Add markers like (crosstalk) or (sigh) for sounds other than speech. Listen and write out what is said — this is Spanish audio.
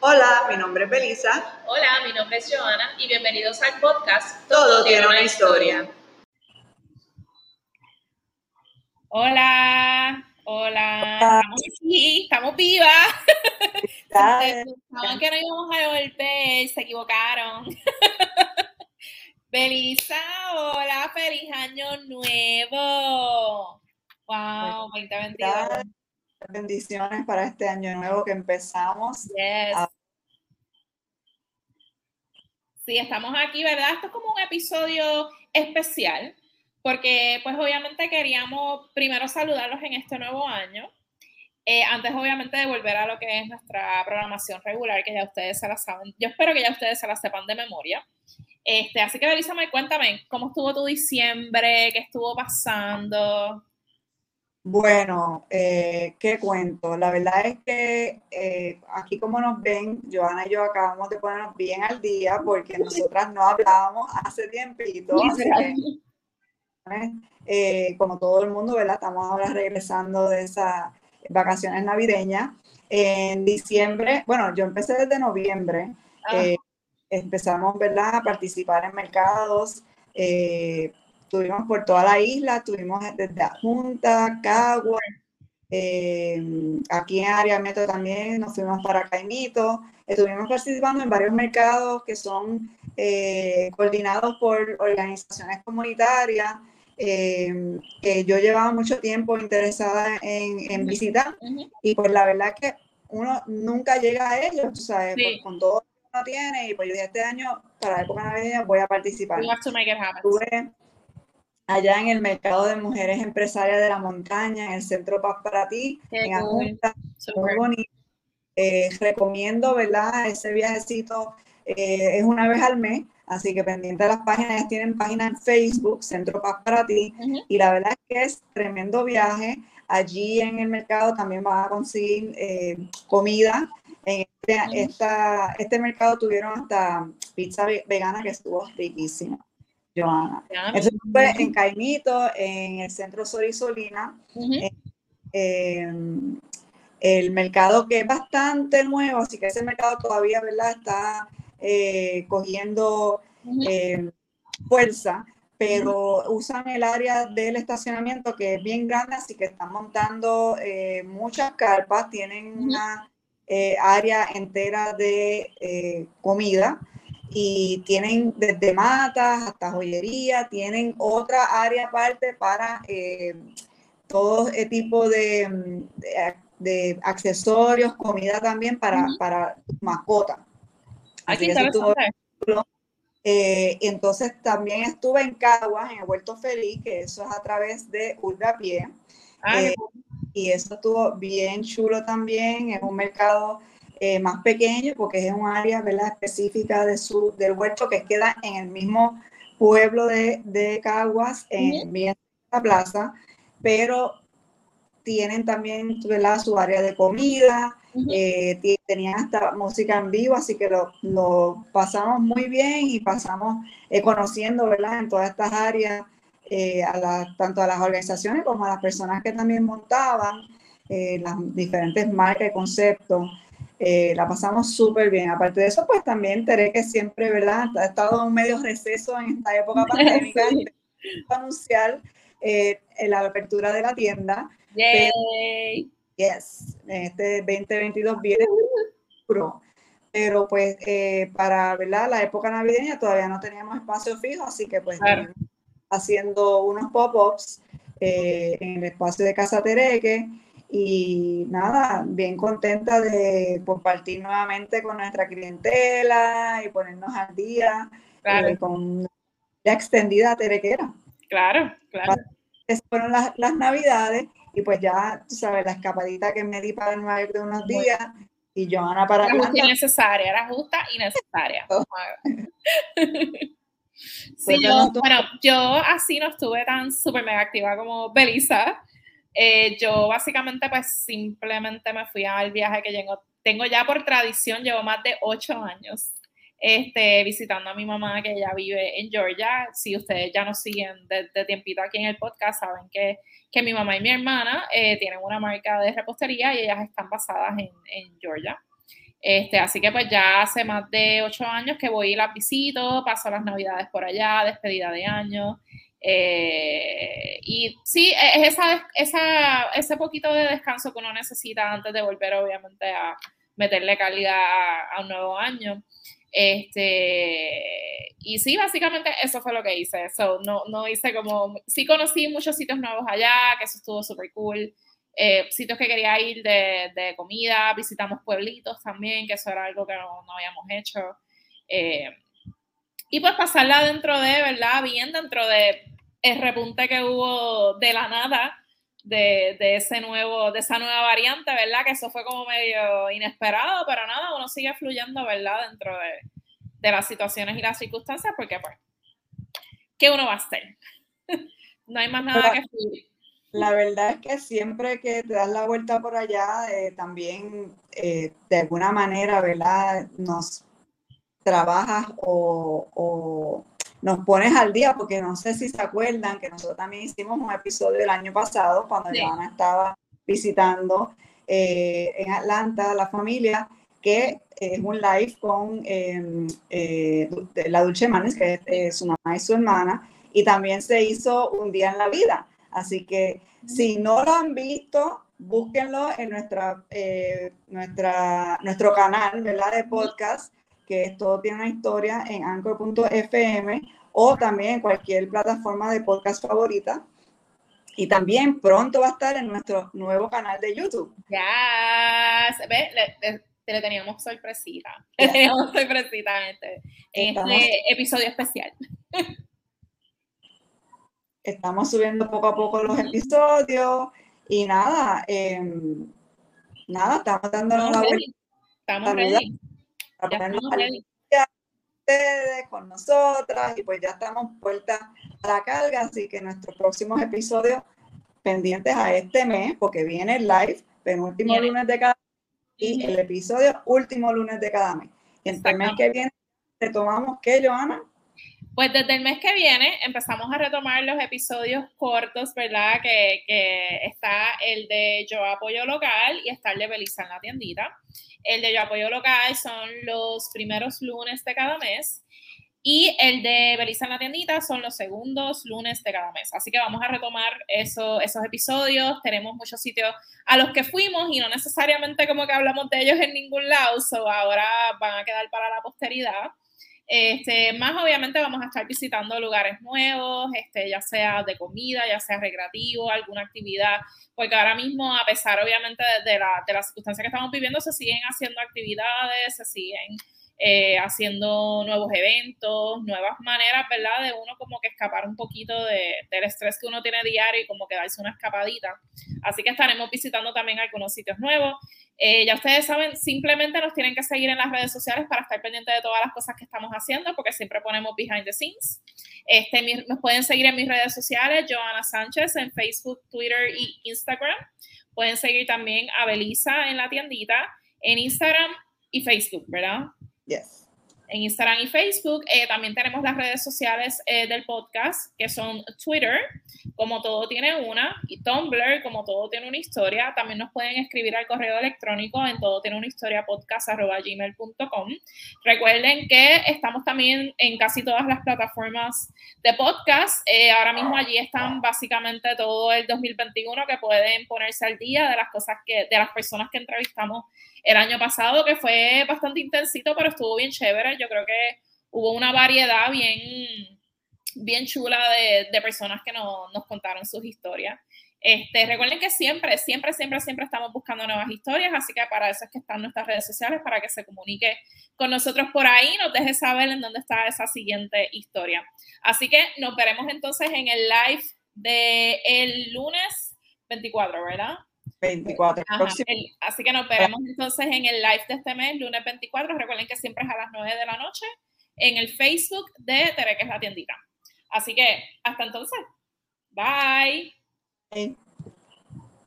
Hola, mi nombre es Belisa. Hola, mi nombre es Joana y bienvenidos al podcast Todo, tiene una historia. Hola, hola, estamos aquí, estamos vivas. Pensaban (laughs) que no íbamos a volver, se equivocaron. (laughs) Belisa, hola, feliz año nuevo. Wow, 2022. Bendiciones para este año nuevo que empezamos. Yes. Sí, estamos aquí, ¿verdad? Esto es como un episodio especial, porque pues obviamente queríamos primero saludarlos en este nuevo año. Eh, antes obviamente de volver a lo que es nuestra programación regular, que ya ustedes se la saben. Yo espero que ya ustedes se la sepan de memoria. Este, así que Belisa, cuéntame, ¿cómo estuvo tu diciembre? ¿Qué estuvo pasando? Bueno, eh, ¿qué cuento? La verdad es que eh, aquí como nos ven, Joana y yo acabamos de ponernos bien al día porque nosotras no hablábamos hace tiempito. (laughs) Eh, como todo el mundo, ¿verdad? Estamos ahora regresando de esas vacaciones navideñas. En diciembre, bueno, yo empecé desde noviembre. Ah. empezamos, ¿verdad? A participar en mercados estuvimos por toda la isla, estuvimos desde Junta, Cagua, eh, aquí en Área Metro también, nos fuimos para Caimito, estuvimos participando en varios mercados que son eh, coordinados por organizaciones comunitarias, eh, que yo llevaba mucho tiempo interesada en, visitar, y pues la verdad es que uno nunca llega a ellos, tú sabes, pues, con todo lo que uno tiene, y pues yo dije, este año, para la época navideña, voy a participar allá en el mercado de mujeres empresarias de la montaña, en el Centro Paz para ti, en muy bonito. Eh, recomiendo, ¿verdad? Ese viajecito eh, es una vez al mes, así que pendiente de las páginas, tienen página en Facebook, Centro Paz para ti, y la verdad es que es tremendo viaje. Allí en el mercado también van a conseguir eh, comida. En este, este mercado tuvieron hasta pizza vegana que estuvo riquísima. Joana. Eso fue en Caimito, en el centro Sorisolina, el mercado que es bastante nuevo, así que ese mercado todavía, ¿verdad? Está eh, cogiendo eh, fuerza, pero usan el área del estacionamiento que es bien grande, así que están montando eh, muchas carpas, tienen una área entera de comida y tienen desde matas hasta joyería, tienen otra área aparte para eh, todo tipo de, de, accesorios, comida también para, para mascota. Aquí eh, entonces también estuve en Caguas, en el Huerto Feliz, que eso es a través de Urbapié. Ah, eh, y eso estuvo bien chulo también, es un mercado eh, más pequeño, porque es un área ¿verdad? específica de su, del huerto que queda en el mismo pueblo de, de Caguas, en la plaza, pero tienen también ¿verdad? su área de comida, eh, tenían hasta música en vivo, así que lo, lo pasamos muy bien y pasamos eh, conociendo ¿verdad? en todas estas áreas, a tanto a las organizaciones como a las personas que también montaban las diferentes marcas y conceptos. Eh, la pasamos súper bien. Aparte de eso, pues también enteré que siempre, ¿verdad? Ha estado en medio receso en esta época (laughs) pandémica. anunciar eh, la apertura de la tienda. Yay. yes, este 2022 viene pro. Pero pues eh, para ¿verdad? la época navideña todavía no teníamos espacio fijo, así que pues haciendo unos pop-ups en el espacio de Casa Tereque y nada, bien contenta de compartir nuevamente con nuestra clientela y ponernos al día eh, con la extendida terequera. Claro, claro. Esas fueron las, las, navidades y pues ya, tú sabes, la escapadita que me di para el Nueva de unos días y Joana para Era justa y necesaria, era justa y necesaria. (laughs) sí, yo, bueno, yo así no estuve tan súper mega activa como Belisa. Eh, yo básicamente pues simplemente me fui al viaje que tengo, tengo ya por tradición, llevo más de ocho años este, visitando a mi mamá que ella vive en Georgia. Si ustedes ya nos siguen desde tiempito aquí en el podcast, saben que, que mi mamá y mi hermana eh, tienen una marca de repostería y ellas están basadas en, en Georgia. Este, así que pues ya hace más de ocho años que voy y las visito, paso las navidades por allá, despedida de año. Eh, y sí, es esa, esa, ese poquito de descanso que uno necesita antes de volver obviamente a meterle calidad a, un nuevo año. Este, y sí, básicamente eso fue lo que hice. So, no, no hice como, sí conocí muchos sitios nuevos allá, que eso estuvo súper cool. Eh, sitios que quería ir de, de, comida, visitamos pueblitos también, que eso era algo que no, no habíamos hecho. Eh, y pues pasarla dentro de, ¿verdad? Bien dentro de el repunte que hubo de la nada de, de, ese nuevo, de esa nueva variante, ¿verdad? Que eso fue como medio inesperado, pero nada, uno sigue fluyendo, ¿verdad? Dentro de, de las situaciones y las circunstancias, porque pues, ¿qué uno va a hacer? (laughs) no hay más nada que fluir. La verdad es que siempre que te das la vuelta por allá, eh, también eh, de alguna manera, ¿verdad? Nos trabajas o, nos pones al día, porque no sé si se acuerdan que nosotros también hicimos un episodio el año pasado cuando sí. estaba visitando eh, en Atlanta la familia, que es un live con em, la Dulce Manes, que es su mamá y su hermana, y también se hizo un día en la vida Así que si no lo han visto, búsquenlo en nuestra, eh, nuestra, nuestro canal ¿verdad? de podcast, que es Todo tiene una historia en anchor.fm o también en cualquier plataforma de podcast favorita. Y también pronto va a estar en nuestro nuevo canal de YouTube. Ya, ve, le, le, teníamos sorpresita. (laughs) Le teníamos sorpresita este, en este episodio especial. estamos subiendo poco a poco los episodios y nada, em, nada, estamos dándonos la vuelta. Estamos ready. Ustedes, con nosotras y pues ya estamos vueltas a la carga, así que nuestros próximos episodios pendientes a este mes, porque viene el live, penúltimo lunes de cada mes y el episodio último lunes de cada mes. Y el mes que viene retomamos, ¿qué, Joana? Pues desde el mes que viene empezamos a retomar los episodios cortos, ¿verdad? Que, está el de Yo Apoyo Local y está el de Belisa en la tiendita. El de Yo Apoyo Local son los primeros lunes de cada mes y el de Belisa en la tiendita son los segundos lunes de cada mes. Así que vamos a retomar eso, esos episodios. Tenemos muchos sitios a los que fuimos y no necesariamente como que hablamos de ellos en ningún lado, so ahora van a quedar para la posteridad. Este, más obviamente vamos a estar visitando lugares nuevos, este, ya sea de comida, ya sea recreativo, alguna actividad, porque ahora mismo, a pesar obviamente de, la, de las circunstancias que estamos viviendo, se siguen haciendo actividades, se siguen eh, haciendo nuevos eventos, nuevas maneras, ¿verdad? De uno como que escapar un poquito de, del estrés que uno tiene diario y como que darse una escapadita. Así que estaremos visitando también algunos sitios nuevos. Eh, ya ustedes saben, simplemente nos tienen que seguir en las redes sociales para estar pendientes de todas las cosas que estamos haciendo, porque siempre ponemos behind the scenes. Este, nos pueden seguir en mis redes sociales, Joana Sánchez, en Facebook, Twitter y Instagram. Pueden seguir también a Belisa en la tiendita, en Instagram y Facebook, ¿verdad? Yes. En Instagram y Facebook. Eh, también tenemos las redes sociales eh, del podcast, que son Twitter, como todo tiene una, y Tumblr, como todo tiene una historia. También nos pueden escribir al correo electrónico en todo tiene una historia podcast.gmail.com. Recuerden que estamos también en casi todas las plataformas de podcast. Eh, ahora mismo allí están básicamente todo el 2021 que pueden ponerse al día de las cosas que, de las personas que entrevistamos el año pasado, que fue bastante intensito, pero estuvo bien chévere. Yo creo que hubo una variedad bien, bien chula de, de personas que no, nos contaron sus historias. Este, recuerden que siempre, siempre, siempre, siempre estamos buscando nuevas historias, así que para eso es que están nuestras redes sociales, para que se comunique con nosotros por ahí, nos deje saber en dónde está esa siguiente historia. Así que nos veremos entonces en el live de el lunes 24, ¿verdad? 24. así que nos veremos entonces en el live de este mes, lunes 24. Recuerden que siempre es a las 9 de la noche en el Facebook de Tere, que es la tiendita. Así que hasta entonces. Bye.